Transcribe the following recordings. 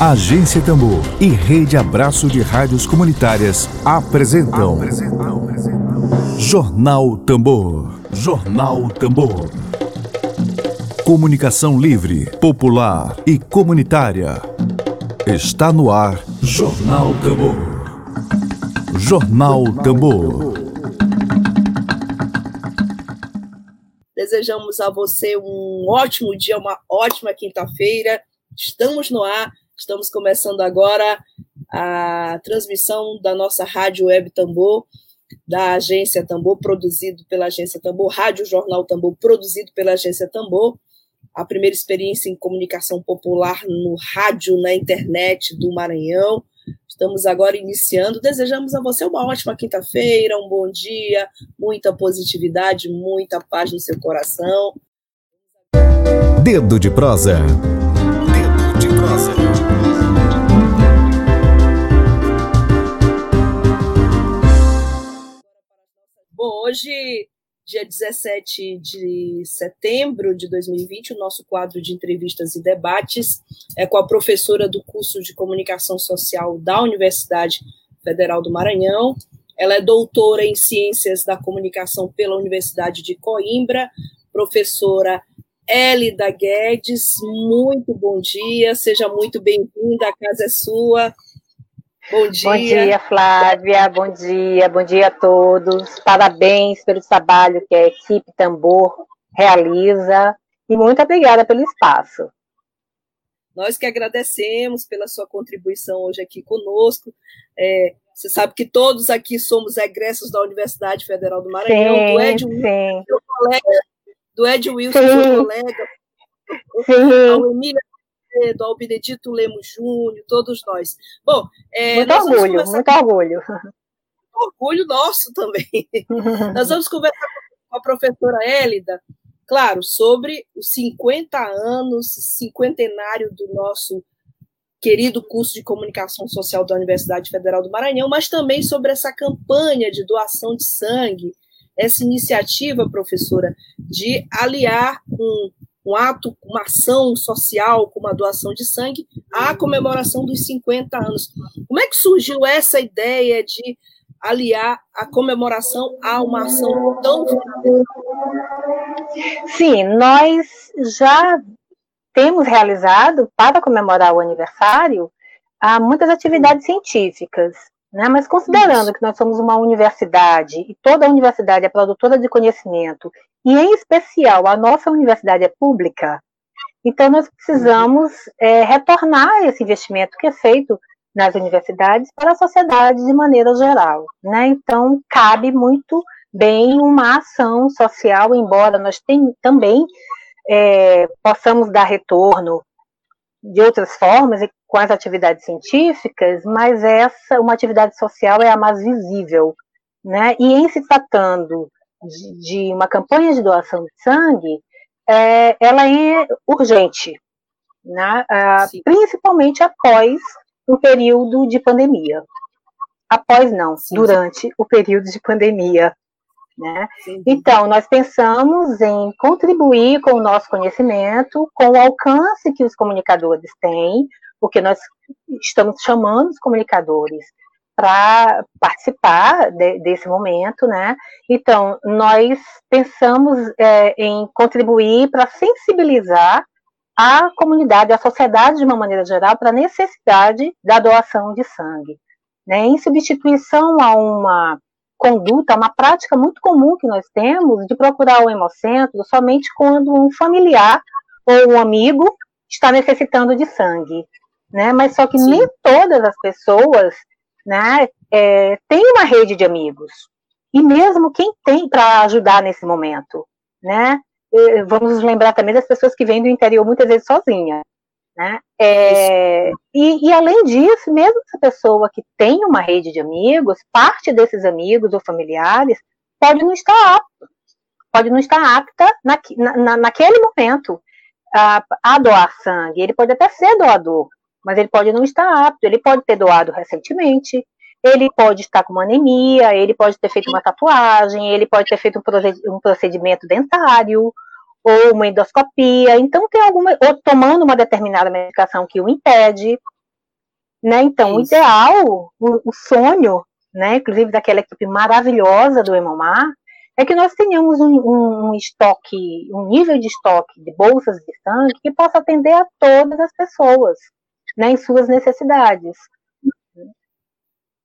Agência Tambor e Rede Abraço de Rádios Comunitárias apresentam, apresentam. Jornal Tambor. Jornal Tambor. Comunicação livre, popular e comunitária. Está no ar Jornal Tambor. Jornal Tambor. Desejamos a você um ótimo dia, uma ótima quinta-feira. Estamos no ar Estamos começando agora a transmissão da nossa Rádio Web Tambor, da Agência Tambor, produzido pela Agência Tambor, Rádio Jornal Tambor, produzido pela Agência Tambor. A primeira experiência em comunicação popular no rádio, na internet do Maranhão. Estamos agora iniciando. Desejamos a você uma ótima quinta-feira, um bom dia, muita positividade, muita paz no seu coração. Dedo de prosa. Dedo de prosa. Hoje, dia 17 de setembro de 2020, o nosso quadro de entrevistas e debates é com a professora do curso de Comunicação Social da Universidade Federal do Maranhão. Ela é doutora em Ciências da Comunicação pela Universidade de Coimbra, professora Elida Guedes, muito bom dia, seja muito bem-vinda, a casa é sua. Bom dia. Bom dia, Flávia. Bom dia, bom dia a todos. Parabéns pelo trabalho que a equipe Tambor realiza e muito obrigada pelo espaço. Nós que agradecemos pela sua contribuição hoje aqui conosco. É, você sabe que todos aqui somos egressos da Universidade Federal do Maranhão, sim, do Ed Wilson, seu colega, do Ed Wilson, sim. seu colega, sim. ao Emília Macedo, ao Benedito Lemos Júnior, todos nós. Bom, é, muito orgulho, muito orgulho. Orgulho nosso também. nós vamos conversar com a professora Hélida, claro, sobre os 50 anos, cinquentenário do nosso querido curso de comunicação social da Universidade Federal do Maranhão, mas também sobre essa campanha de doação de sangue, essa iniciativa, professora, de aliar um um ato, uma ação social, como a doação de sangue, à comemoração dos 50 anos. Como é que surgiu essa ideia de aliar a comemoração a uma ação tão Sim, nós já temos realizado, para comemorar o aniversário, muitas atividades científicas. Né? Mas considerando Isso. que nós somos uma universidade e toda universidade é produtora de conhecimento e em especial a nossa universidade é pública, então nós precisamos é, retornar esse investimento que é feito nas universidades para a sociedade de maneira geral. Né? Então, cabe muito bem uma ação social, embora nós tem, também é, possamos dar retorno de outras formas e com as atividades científicas, mas essa, uma atividade social é a mais visível. Né? E em se tratando de, de uma campanha de doação de sangue, é, ela é urgente, né? Ah, principalmente após um período de pandemia. Após não, sim, durante sim. o período de pandemia. Né? Então, nós pensamos em contribuir com o nosso conhecimento, com o alcance que os comunicadores têm, porque nós estamos chamando os comunicadores para participar de, desse momento, né? Então, nós pensamos é, em contribuir para sensibilizar a comunidade, a sociedade de uma maneira geral, para a necessidade da doação de sangue. Né? Em substituição a uma conduta, uma prática muito comum que nós temos de procurar o hemocentro somente quando um familiar ou um amigo está necessitando de sangue. Né? Mas só que Sim. nem todas as pessoas né, é, tem uma rede de amigos. E mesmo quem tem para ajudar nesse momento, né? Vamos lembrar também das pessoas que vêm do interior muitas vezes sozinha, né? É, e, e, além disso, mesmo essa pessoa que tem uma rede de amigos, parte desses amigos ou familiares pode não estar apto, pode não estar apta na, na, naquele momento a, a doar sangue. Ele pode até ser doador, mas ele pode não estar apto, ele pode ter doado recentemente, ele pode estar com uma anemia, ele pode ter feito uma tatuagem, ele pode ter feito um procedimento dentário, ou uma endoscopia, então tem alguma, ou tomando uma determinada medicação que o impede, Né? Então, Isso. o ideal, o, o, sonho, né, inclusive daquela equipe maravilhosa do Emomar, é que nós tenhamos um, um, estoque, um nível de estoque de bolsas de sangue que possa atender a todas as pessoas, né, em suas necessidades.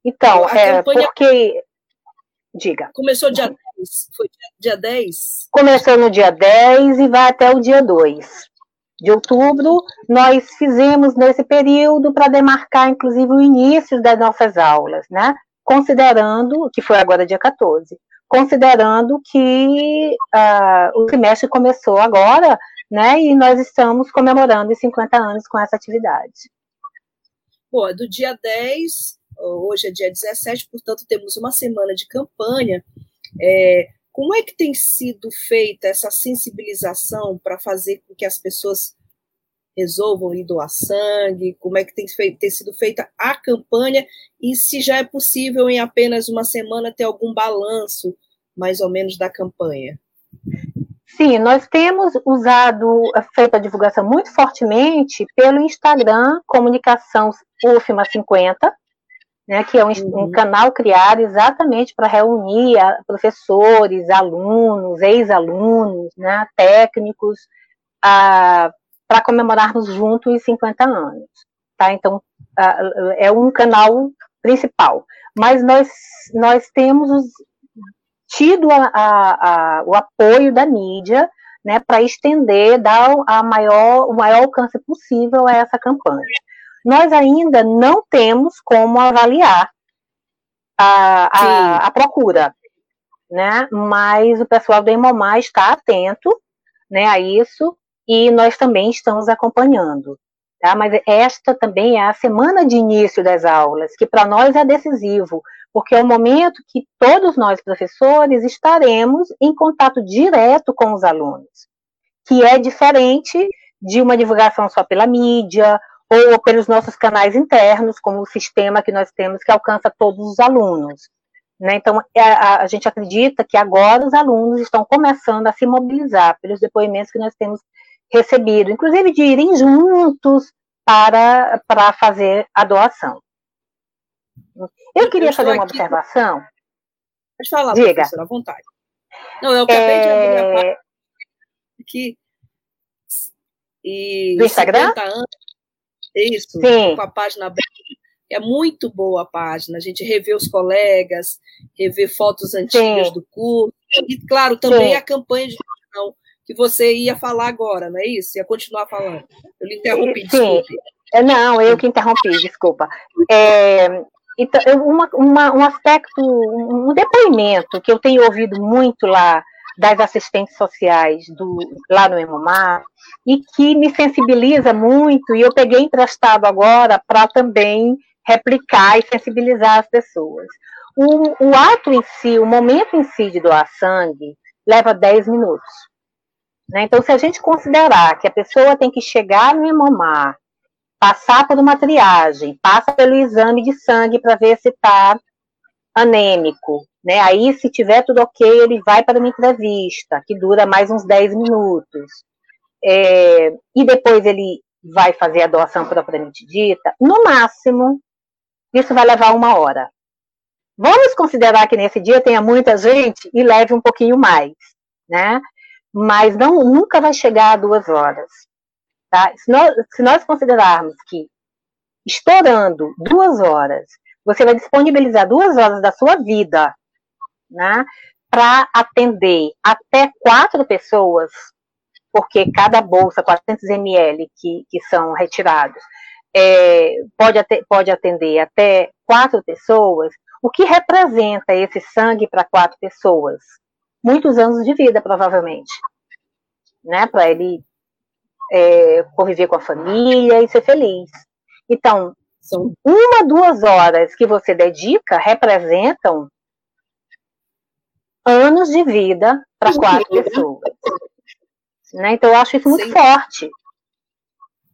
Então, é, campanha... porque. Diga. Começou dia 10? Foi dia 10? Começou no dia 10 e vai até o dia 2 de outubro. Nós fizemos nesse período para demarcar, inclusive, o início das nossas aulas, né? Considerando, que foi agora dia 14, considerando que uh, o trimestre começou agora, né? E nós estamos comemorando os 50 anos com essa atividade. Bom, do dia 10 hoje é dia 17, portanto, temos uma semana de campanha. É, como é que tem sido feita essa sensibilização para fazer com que as pessoas resolvam ir doar sangue? Como é que tem, feito, tem sido feita a campanha? E se já é possível, em apenas uma semana, ter algum balanço, mais ou menos, da campanha? Sim, nós temos usado, feito a divulgação muito fortemente pelo Instagram Comunicação UFMA 50, né, que é um, uhum. um canal criado exatamente para reunir professores, alunos, ex-alunos, né, técnicos, para comemorarmos juntos os 50 anos. Tá? Então, é um canal principal. Mas nós, nós temos os, tido a, a, o apoio da mídia né, para estender, dar a maior, o maior alcance possível a essa campanha nós ainda não temos como avaliar a, a, a procura, né? Mas o pessoal do Emomar está atento, né, a isso e nós também estamos acompanhando. Tá? Mas esta também é a semana de início das aulas, que para nós é decisivo, porque é o momento que todos nós, professores, estaremos em contato direto com os alunos, que é diferente de uma divulgação só pela mídia ou pelos nossos canais internos, como o sistema que nós temos que alcança todos os alunos. Né? Então, é, a, a, gente acredita que agora os alunos estão começando a se mobilizar pelos depoimentos que nós temos recebido, inclusive de irem juntos para, para fazer a doação. Eu queria eu fazer uma aqui... observação. Pode falar, Diga. professora, à vontade. Não, eu acabei é... de abrir a página aqui. E Do Instagram? Anos, isso, Sim. com a página aberta. É muito boa a página, a gente revê os colegas, revê fotos antigas Sim. do curso, e, claro, também Sim. a campanha de gestão, que você ia falar agora, não é isso? Ia continuar falando. Eu lhe interrompi, Sim. desculpe. É, não, eu que interrompi, desculpa. É, então, uma, uma, um aspecto, um depoimento que eu tenho ouvido muito lá das assistentes sociais do, lá no Emomar, e que me sensibiliza muito, e eu peguei emprestado agora para também replicar e sensibilizar as pessoas. O, o ato em si, o momento em si de doar sangue, leva 10 minutos. Né? Então, se a gente considerar que a pessoa tem que chegar no Emomar, passar por uma triagem, passa pelo exame de sangue para ver se está anêmico, né? Aí, se tiver tudo ok, ele vai para uma entrevista, que dura mais uns 10 minutos. É, e depois ele vai fazer a doação propriamente dita. No máximo, isso vai levar uma hora. Vamos considerar que nesse dia tenha muita gente e leve um pouquinho mais, né? Mas não, nunca vai chegar a duas horas. Tá? Se, nós, se nós considerarmos que estourando duas horas, você vai disponibilizar duas horas da sua vida né, para atender até quatro pessoas, porque cada bolsa, 400 ml que, que são retirados, é, pode, pode atender até quatro pessoas, o que representa esse sangue para quatro pessoas? Muitos anos de vida, provavelmente, né, para ele é, conviver com a família e ser feliz. Então, são uma, duas horas que você dedica representam anos de vida para quatro pessoas. Né? Então, eu acho isso muito Sim. forte.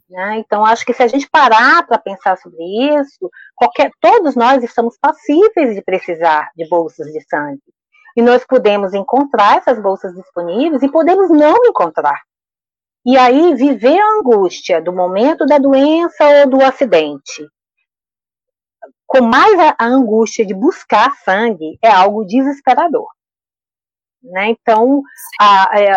Né? Então, acho que se a gente parar para pensar sobre isso, qualquer, todos nós estamos passíveis de precisar de bolsas de sangue. E nós podemos encontrar essas bolsas disponíveis e podemos não encontrar. E aí, viver a angústia do momento da doença ou do acidente, com mais a, a angústia de buscar sangue, é algo desesperador. Né? Então, a, a, é,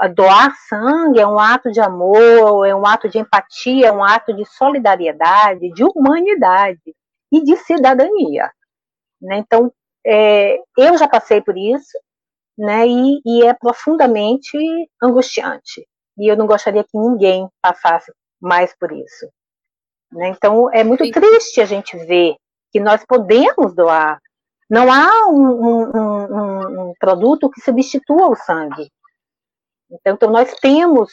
a, doar sangue é um ato de amor, é um ato de empatia, é um ato de solidariedade, de humanidade e de cidadania. Né? Então, é, eu já passei por isso, né? E, e, é profundamente angustiante. E eu não gostaria que ninguém passasse mais por isso. Né? Então, é muito Sim. triste a gente ver que nós podemos doar não há um, um, um, produto que substitua o sangue. Então, então, nós temos,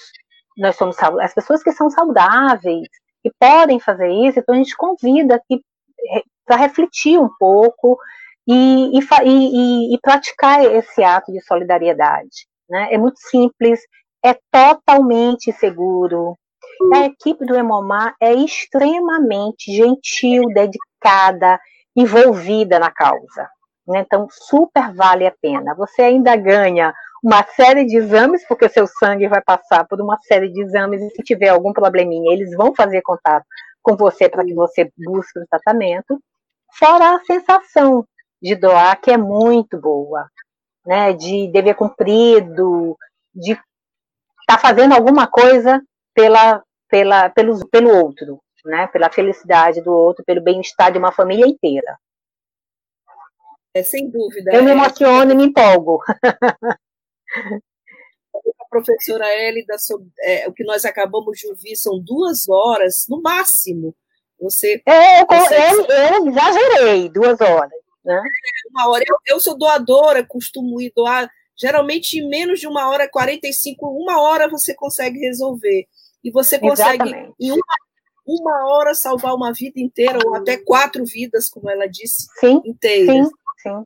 nós somos as pessoas que são saudáveis, que podem fazer isso, então a gente convida para refletir um pouco e, e, e, e, praticar esse ato de solidariedade. Né? É muito simples, é totalmente seguro. A equipe do Hemomar é extremamente gentil, dedicada, envolvida na causa. Né? Então, super vale a pena. Você ainda ganha uma série de exames, porque seu sangue vai passar por uma série de exames, e se tiver algum probleminha, eles vão fazer contato com você para que você busque o tratamento. Fora a sensação de doar, que é muito boa, né? De dever cumprido, de estar tá fazendo alguma coisa pela, pela, pelo, pelo outro né? Pela felicidade do outro, pelo bem-estar de uma família inteira. É, sem dúvida. Eu me é. emociono e me empolgo. A professora Hélida, é, o que nós acabamos de ouvir são duas horas, no máximo. Você. É, eu, eu, eu exagerei, duas horas. Né? É, uma hora. Eu, eu sou doadora, costumo ir doar. Geralmente, em menos de uma hora, 45, uma hora você consegue resolver. E você consegue, Exatamente. em uma uma hora salvar uma vida inteira, ou até quatro vidas, como ela disse, sim, inteiras. Sim, sim.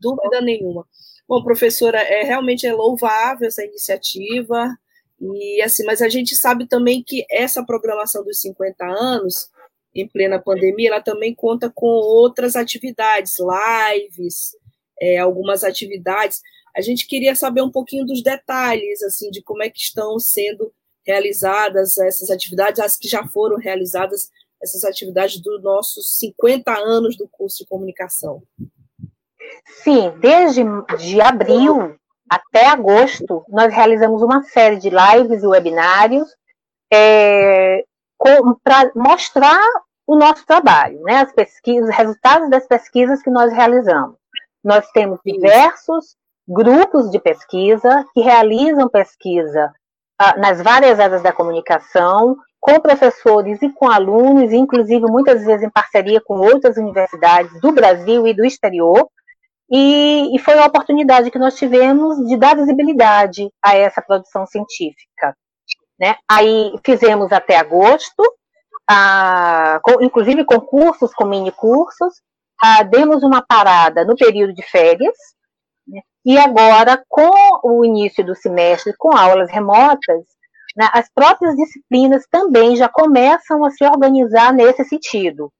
Dúvida nenhuma. Bom, professora, é, realmente é louvável essa iniciativa, e assim, mas a gente sabe também que essa programação dos 50 anos, em plena pandemia, ela também conta com outras atividades, lives, é, algumas atividades. A gente queria saber um pouquinho dos detalhes, assim, de como é que estão sendo realizadas essas atividades, as que já foram realizadas, essas atividades dos nossos 50 anos do curso de comunicação? Sim, desde de abril até agosto, nós realizamos uma série de lives e webinários é, para mostrar o nosso trabalho, né, as pesquisas, os resultados das pesquisas que nós realizamos. Nós temos diversos grupos de pesquisa que realizam pesquisa nas várias áreas da comunicação, com professores e com alunos, inclusive muitas vezes em parceria com outras universidades do Brasil e do exterior. E, e foi a oportunidade que nós tivemos de dar visibilidade a essa produção científica. Né? Aí fizemos até agosto, ah, com, inclusive concursos com mini cursos, ah, demos uma parada no período de férias, e agora, com o início do semestre, com aulas remotas, né, as próprias disciplinas também já começam a se organizar nesse sentido.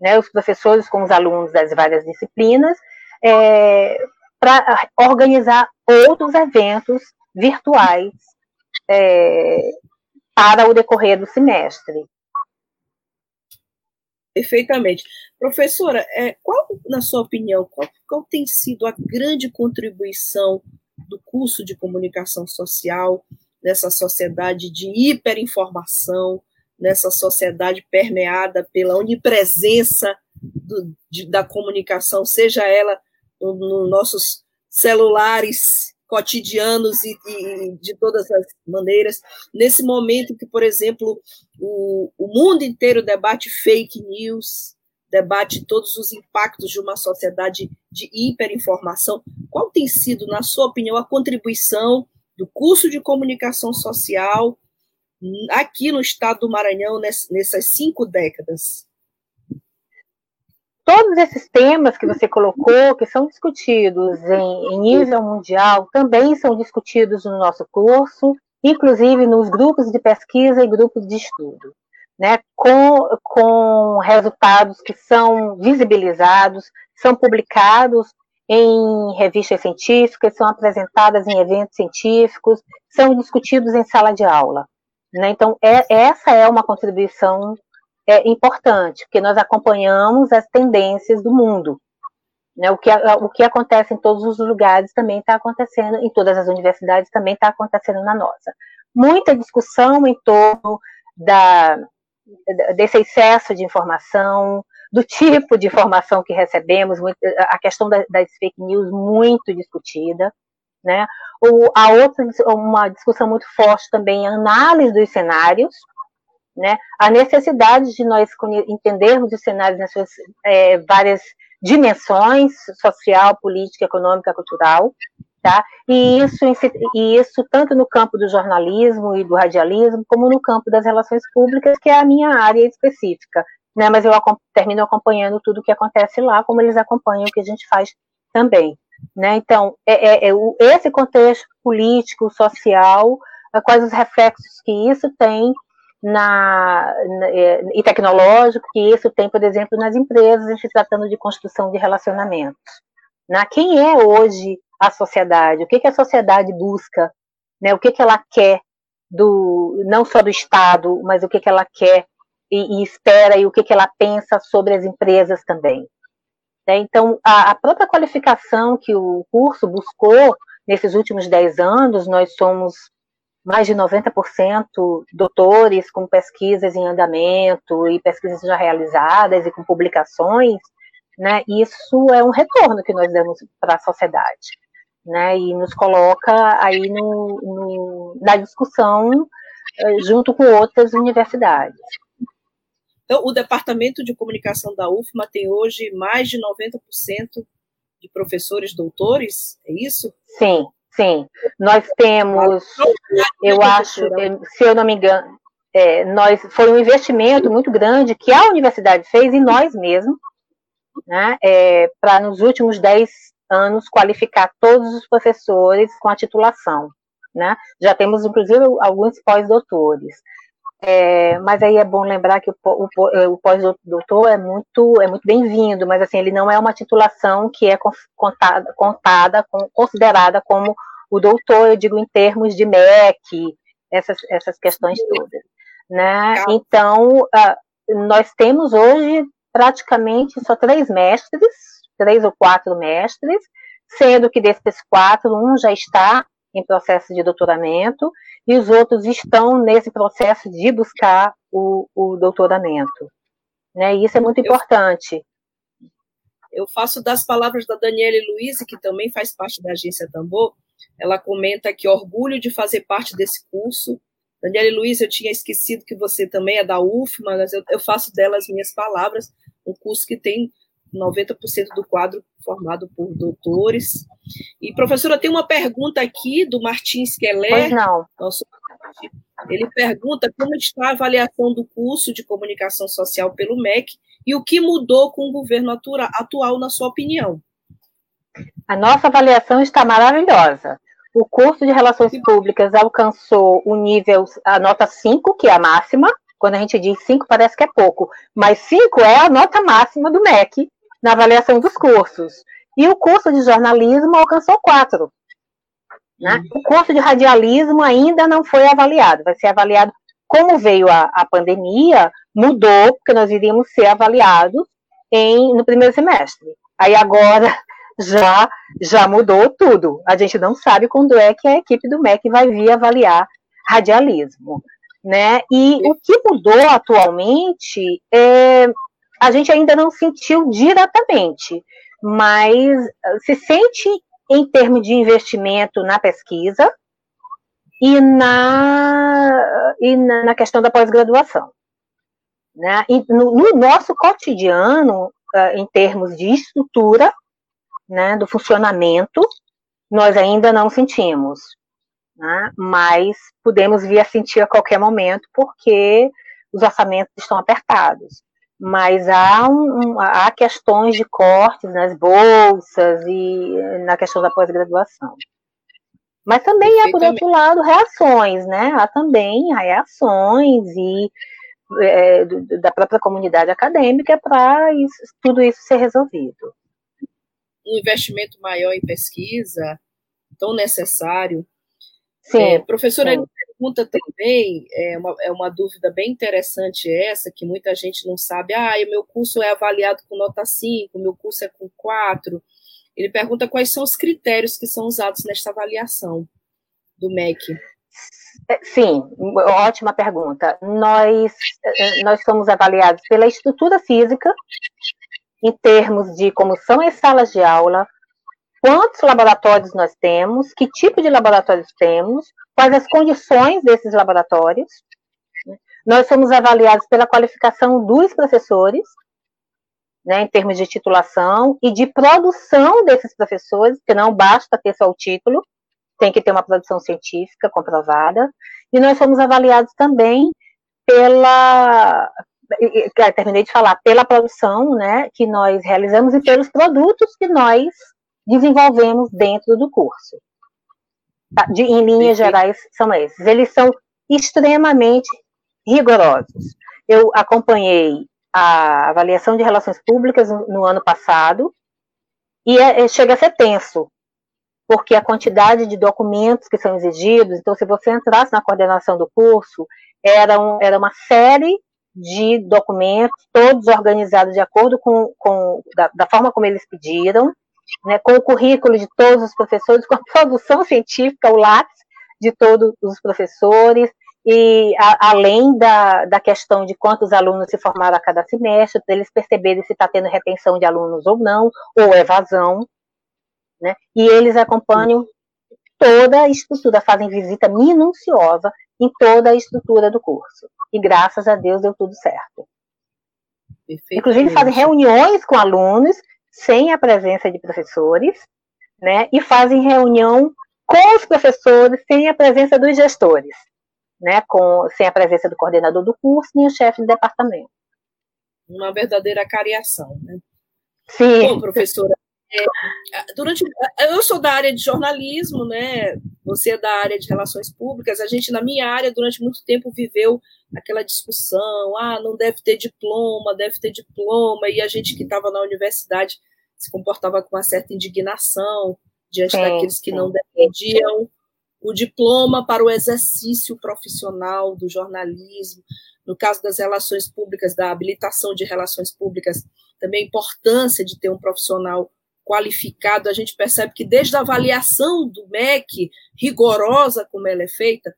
Né, os professores com os alunos das várias disciplinas, é, para organizar outros eventos virtuais é, para o decorrer do semestre. Perfeitamente. Professora, é, qual, na sua opinião, qual, qual tem sido a grande contribuição do curso de comunicação social nessa sociedade de hiperinformação, nessa sociedade permeada pela onipresença do, de, da comunicação, seja ela nos no nossos celulares cotidianos e, e, de todas as maneiras. Nesse momento que, por exemplo, o, o mundo inteiro debate fake news, debate todos os impactos de uma sociedade de hiperinformação, qual tem sido, na sua opinião, a contribuição do curso de comunicação social aqui no estado do Maranhão nessas cinco décadas? Todos esses temas que você colocou, que são discutidos em, em, nível mundial, também são discutidos no nosso curso, inclusive nos grupos de pesquisa e grupos de estudo, né, com, com resultados que são visibilizados, são publicados em revistas científicas, são apresentadas em eventos científicos, são discutidos em sala de aula. Né? Então, é, essa é uma contribuição é importante, porque nós acompanhamos as tendências do mundo. Né? O, que, o que acontece em todos os lugares também está acontecendo, em todas as universidades também está acontecendo na nossa. Muita discussão em torno da, desse excesso de informação, do tipo de informação que recebemos, a questão das fake news muito discutida, né? O, a outra, uma discussão muito forte também, a análise dos cenários, né? A necessidade de nós entendermos os cenários nas suas é, várias dimensões, social, política, econômica, cultural, tá? E isso, e isso tanto no campo do jornalismo e do radialismo, como no campo das relações públicas, que é a minha área específica, né? Mas eu termino acompanhando tudo o que acontece lá, como eles acompanham o que a gente faz também, né? Então, é, é, é esse contexto político, social, quais os reflexos que isso tem na, na, é, e tecnológico que isso tem, por exemplo, nas empresas, se tratando de construção de relacionamentos. Né? Quem é hoje a sociedade? O que, que a sociedade busca? Né? O que, que ela quer do não só do Estado, mas o que, que ela quer e, e espera e o que, que ela pensa sobre as empresas também. Né? Então, a, a própria qualificação que o curso buscou nesses últimos 10 anos, nós somos mais de 90% doutores com pesquisas em andamento e pesquisas já realizadas e com publicações, né, isso é um retorno que nós damos para a sociedade, né, e nos coloca aí no, no, na discussão eh, junto com outras universidades. Então, o Departamento de Comunicação da UFMA tem hoje mais de 90% de professores doutores, é isso? Sim, Sim, nós temos, eu acho, se eu não me engano, é, nós foi um investimento muito grande que a universidade fez e nós mesmos, né, é, para nos últimos 10 anos qualificar todos os professores com a titulação. Né? Já temos, inclusive, alguns pós-doutores. É, mas aí é bom lembrar que o, o, é, o pós-doutor é muito, é muito bem-vindo, mas assim, ele não é uma titulação que é contada, contada considerada como o doutor, eu digo em termos de MEC, essas, essas questões todas. Né? Então, uh, nós temos hoje praticamente só três mestres, três ou quatro mestres, sendo que desses quatro, um já está em processo de doutoramento e os outros estão nesse processo de buscar o, o doutoramento. Né? E isso é muito importante. Eu faço das palavras da Daniele Luiz, que também faz parte da agência Tambor, ela comenta que orgulho de fazer parte desse curso. Daniele Luiz, eu tinha esquecido que você também é da UFMA, mas eu, eu faço dela as minhas palavras, um curso que tem 90% do quadro formado por doutores. E, professora, tem uma pergunta aqui do Martins Keller. Pois não. Nosso, ele pergunta como está a avaliação do curso de comunicação social pelo MEC e o que mudou com o governo atual, na sua opinião. A nossa avaliação está maravilhosa. O curso de Relações Públicas alcançou o nível, a nota 5, que é a máxima. Quando a gente diz 5, parece que é pouco, mas 5 é a nota máxima do MEC na avaliação dos cursos. E o curso de jornalismo alcançou 4. Né? O curso de radialismo ainda não foi avaliado, vai ser avaliado. Como veio a, a pandemia, mudou, porque nós iríamos ser avaliados em, no primeiro semestre. Aí agora já já mudou tudo. A gente não sabe quando é que a equipe do MEC vai vir avaliar radialismo, né? E o que mudou atualmente é a gente ainda não sentiu diretamente, mas se sente em termos de investimento na pesquisa e na, e na, questão da pós-graduação. Né? no, no, nosso cotidiano, em termos de estrutura, né, do funcionamento, nós ainda não sentimos, né, mas podemos vir a sentir a qualquer momento porque os orçamentos estão apertados. Mas há, um, há questões de cortes nas bolsas e na questão da pós-graduação. Mas também há, por outro lado, reações, né? Há também reações e é, da própria comunidade acadêmica para tudo isso ser resolvido um investimento maior em pesquisa, tão necessário. Sim, é, professora, sim. pergunta também, é uma, é uma dúvida bem interessante essa, que muita gente não sabe, ah, o meu curso é avaliado com nota 5, meu curso é com 4. Ele pergunta quais são os critérios que são usados nesta avaliação do MEC. É, sim, ótima pergunta. Nós, eh, nós somos avaliados pela estrutura física, em termos de como são as salas de aula, quantos laboratórios nós temos, que tipo de laboratórios temos, quais as condições desses laboratórios. Nós somos avaliados pela qualificação dos professores, né, em termos de titulação e de produção desses professores, que não basta ter só o título, tem que ter uma produção científica comprovada. E nós somos avaliados também pela, terminei de falar, pela produção, né, que nós realizamos e pelos produtos que nós desenvolvemos dentro do curso. Tá? De, em linhas gerais, são esses. Eles são extremamente rigorosos. Eu acompanhei a avaliação de relações públicas no, no ano passado e é, é, chega a ser tenso, porque a quantidade de documentos que são exigidos, então, se você entrasse na coordenação do curso, era, um, era uma série de documentos, todos organizados de acordo com, com da, da forma como eles pediram, né, com o currículo de todos os professores, com a produção científica, o lápis de todos os professores, e a, além da, da questão de quantos alunos se formaram a cada semestre, para eles perceberem se está tendo retenção de alunos ou não, ou evasão, né, e eles acompanham toda a estrutura, fazem visita minuciosa em toda a estrutura do curso. E graças a Deus deu tudo certo. Inclusive fazem reuniões com alunos sem a presença de professores, né, e fazem reunião com os professores sem a presença dos gestores, né, com, sem a presença do coordenador do curso nem o chefe de departamento. Uma verdadeira cariação, né? Sim. Bom, professora, é, durante, eu sou da área de jornalismo, né? Você é da área de relações públicas. A gente, na minha área, durante muito tempo viveu aquela discussão: ah, não deve ter diploma, deve ter diploma. E a gente que estava na universidade se comportava com uma certa indignação diante sim, daqueles que sim. não defendiam o diploma para o exercício profissional do jornalismo. No caso das relações públicas, da habilitação de relações públicas, também a importância de ter um profissional qualificado, a gente percebe que desde a avaliação do MEC, rigorosa como ela é feita,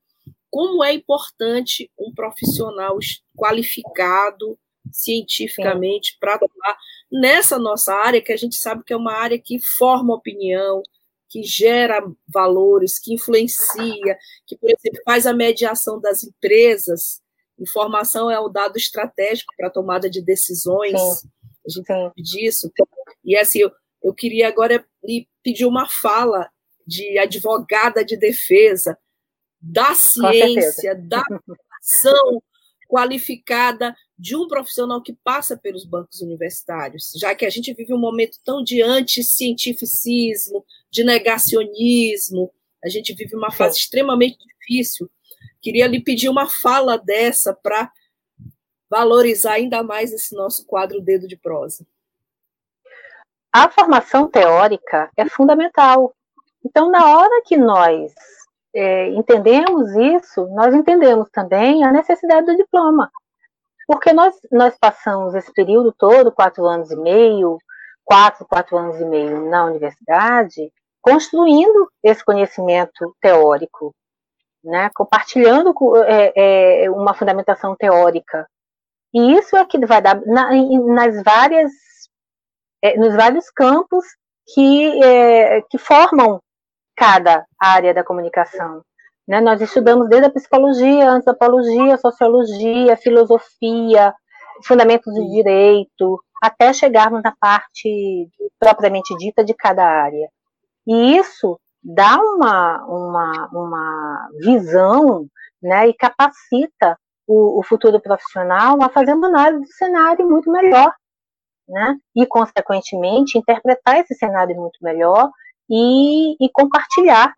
como é importante um profissional qualificado cientificamente para atuar nessa nossa área, que a gente sabe que é uma área que forma opinião, que gera valores, que influencia, que, por exemplo, faz a mediação das empresas. Informação é o dado estratégico para a tomada de decisões. Sim. A gente sabe disso. E assim, eu, queria agora lhe pedir uma fala de advogada de defesa da ciência, da ação qualificada de um profissional que passa pelos bancos universitários, já que a gente vive um momento tão de anti-cientificismo, de negacionismo, a gente vive uma fase Sim. extremamente difícil. Queria lhe pedir uma fala dessa para valorizar ainda mais esse nosso quadro Dedo de Prosa a formação teórica é fundamental. Então, na hora que nós é, entendemos isso, nós entendemos também a necessidade do diploma. Porque nós, nós passamos esse período todo, quatro anos e meio, quatro, quatro anos e meio na universidade, construindo esse conhecimento teórico, né, compartilhando é, é, uma fundamentação teórica. E isso é que vai dar, na, nas várias é, nos vários campos que, é, que formam cada área da comunicação. Né? Nós estudamos desde a psicologia, antropologia, sociologia, filosofia, fundamentos de direito, até chegarmos na parte propriamente dita de cada área. E isso dá uma, uma, uma visão né, e capacita o, o futuro profissional a fazer uma análise do cenário muito melhor né? E, consequentemente, interpretar esse cenário muito melhor e, e compartilhar,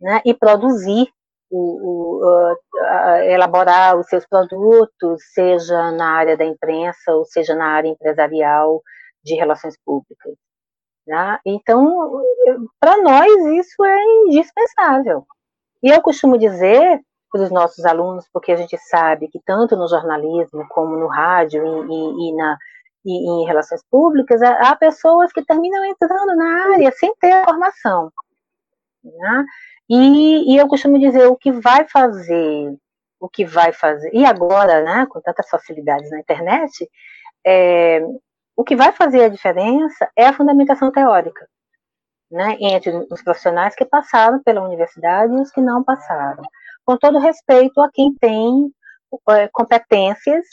né? E produzir, o, o uh, elaborar os seus produtos, seja na área da imprensa ou seja na área empresarial de relações públicas. Né? Então, para nós isso é indispensável. E eu costumo dizer para os nossos alunos, porque a gente sabe que tanto no jornalismo como no rádio e, e, e na, e, em relações públicas, há pessoas que terminam entrando na área sem ter formação. Né? E, e, eu costumo dizer, o que vai fazer, o que vai fazer, e agora, né, com tantas facilidades na internet, é, o que vai fazer a diferença é a fundamentação teórica, né, entre os profissionais que passaram pela universidade e os que não passaram. Com todo respeito a quem tem é, competências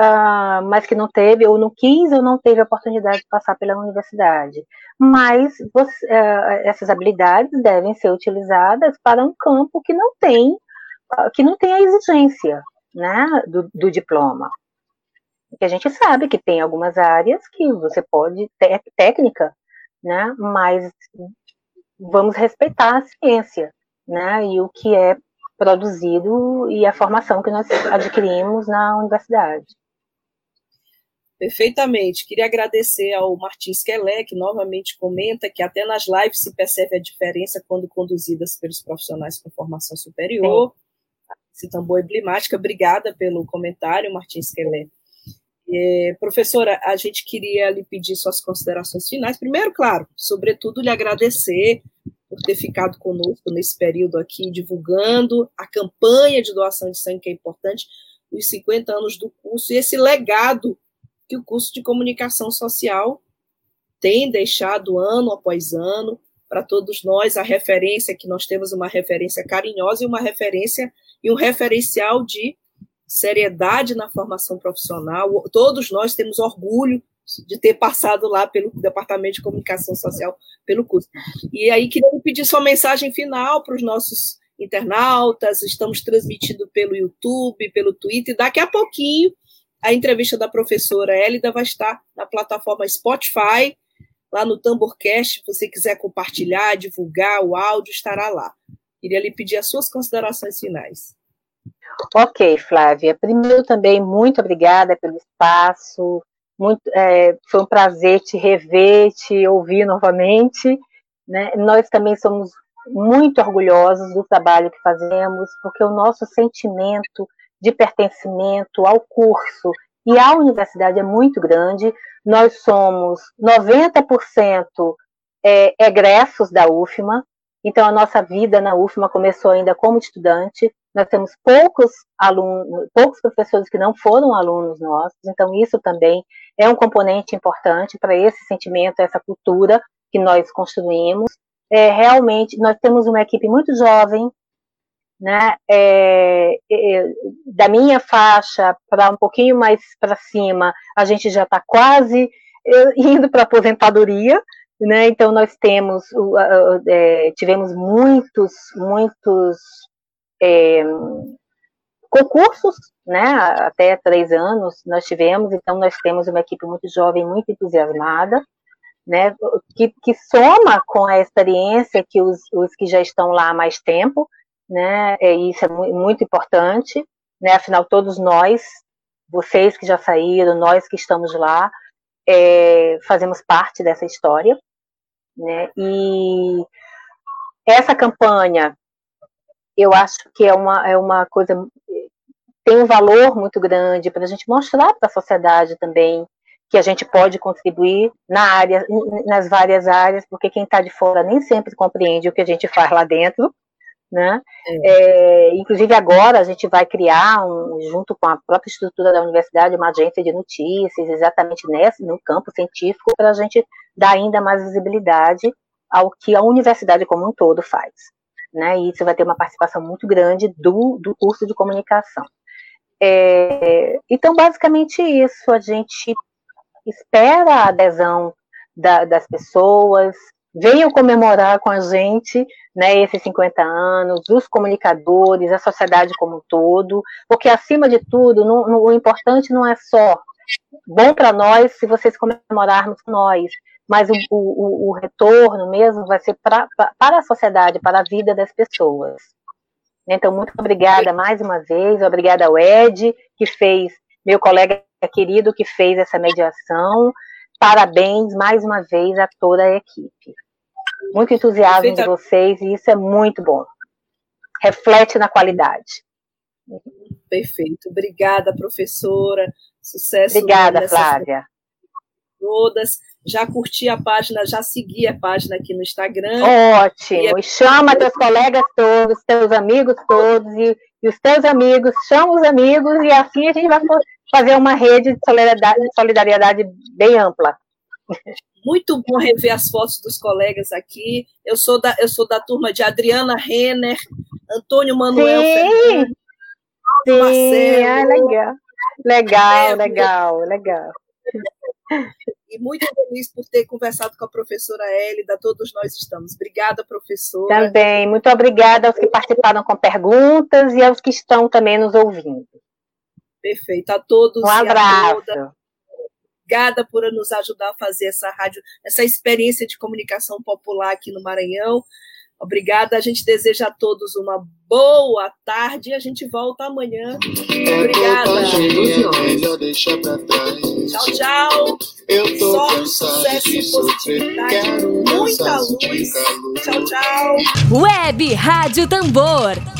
uh, mas que não teve, ou não quis, ou não teve a oportunidade de passar pela universidade. Mas você, uh, essas habilidades devem ser utilizadas para um campo que não tem, uh, que não tem a exigência né, do, do diploma. Que a gente sabe que tem algumas áreas que você pode técnica, né, mas vamos respeitar a ciência, né, e o que é produzido e a formação que nós adquirimos na universidade. Perfeitamente. Queria agradecer ao Martins Kelé, que novamente comenta que até nas lives se percebe a diferença quando conduzidas pelos profissionais com formação superior. Sim. Esse tambor emblemática. Obrigada pelo comentário, Martins Kelé. É, professora, a gente queria lhe pedir suas considerações finais. Primeiro, claro, sobretudo lhe agradecer por ter ficado conosco nesse período aqui, divulgando a campanha de doação de sangue, que é importante, os 50 anos do curso, e esse legado que o curso de comunicação social tem deixado ano após ano para todos nós a referência que nós temos uma referência carinhosa e uma referência e um referencial de seriedade na formação profissional. Todos nós temos orgulho de ter passado lá pelo Departamento de Comunicação Social pelo curso. E aí queria pedir sua mensagem final para os nossos internautas. Estamos transmitindo pelo YouTube, pelo Twitter. Daqui a pouquinho a entrevista da professora Elida vai estar na plataforma Spotify, lá no Tamborcast. Se você quiser compartilhar, divulgar o áudio, estará lá. Queria lhe pedir as suas considerações finais. Ok, Flávia. Primeiro também, muito obrigada pelo espaço. Muito, é, foi um prazer te rever, te ouvir novamente. Né? Nós também somos muito orgulhosos do trabalho que fazemos, porque o nosso sentimento de pertencimento ao curso e à universidade é muito grande. Nós somos 90% é, egressos da UFMA, então a nossa vida na UFMA começou ainda como estudante. Nós temos poucos alunos, poucos professores que não foram alunos nossos, então isso também é um componente importante para esse sentimento, essa cultura que nós construímos. É, realmente, nós temos uma equipe muito jovem, né, é, é, da minha faixa para um pouquinho mais para cima, a gente já está quase é, indo para aposentadoria, né, então nós temos, é, tivemos muitos, muitos é, concursos, né, até três anos nós tivemos, então nós temos uma equipe muito jovem, muito entusiasmada, né, que, que soma com a experiência que os, os que já estão lá há mais tempo, né? É, isso é muito importante, né? Afinal, todos nós, vocês que já saíram, nós que estamos lá, é, fazemos parte dessa história, né? E essa campanha, eu acho que é uma, é uma coisa tem um valor muito grande para a gente mostrar para a sociedade também que a gente pode contribuir na área, nas várias áreas, porque quem está de fora nem sempre compreende o que a gente faz lá dentro, né? É. É, inclusive agora a gente vai criar, um, junto com a própria estrutura da universidade, uma agência de notícias, exatamente nesse, no campo científico, para a gente dar ainda mais visibilidade ao que a universidade como um todo faz. Né? E isso vai ter uma participação muito grande do, do curso de comunicação. É, então, basicamente isso, a gente espera a adesão da, das pessoas, venham comemorar com a gente né, esses 50 anos, os comunicadores, a sociedade como um todo, porque acima de tudo, no, no, o importante não é só bom para nós se vocês comemorarmos com nós, mas o, o, o retorno mesmo vai ser pra, pra, para a sociedade, para a vida das pessoas. Então, muito obrigada mais uma vez, obrigada ao Ed, que fez, meu colega querido, que fez essa mediação, Parabéns mais uma vez a toda a equipe. Muito entusiasmo de vocês e isso é muito bom. Reflete na qualidade. Perfeito. Obrigada, professora. Sucesso. Obrigada, Flávia. Todas. Já curti a página, já segui a página aqui no Instagram. Ótimo. E, chama teus colegas todos, teus amigos todos, e, e, os teus amigos, chama os amigos, e assim a gente vai fazer uma rede de solidariedade, de solidariedade bem ampla. Muito bom rever as fotos dos colegas aqui. Eu sou da, eu sou da turma de Adriana Renner, Antônio Manuel Sim. Fernandes, Sim, Marcelo. Ah, legal. Legal, legal, legal. E muito feliz por ter conversado com a professora Hélida, todos nós estamos. Obrigada, professora. Também, muito obrigada aos que participaram com perguntas e aos que estão também nos ouvindo. Perfeito, a todos. Um abraço. Obrigada por nos ajudar a fazer essa rádio, essa experiência de comunicação popular aqui no Maranhão. Obrigada, a gente deseja a todos uma boa tarde e a gente volta amanhã. Obrigada. Tchau, tchau. Sorte, sucesso e positividade. Muita luz. Tchau, tchau. Web Rádio Tambor.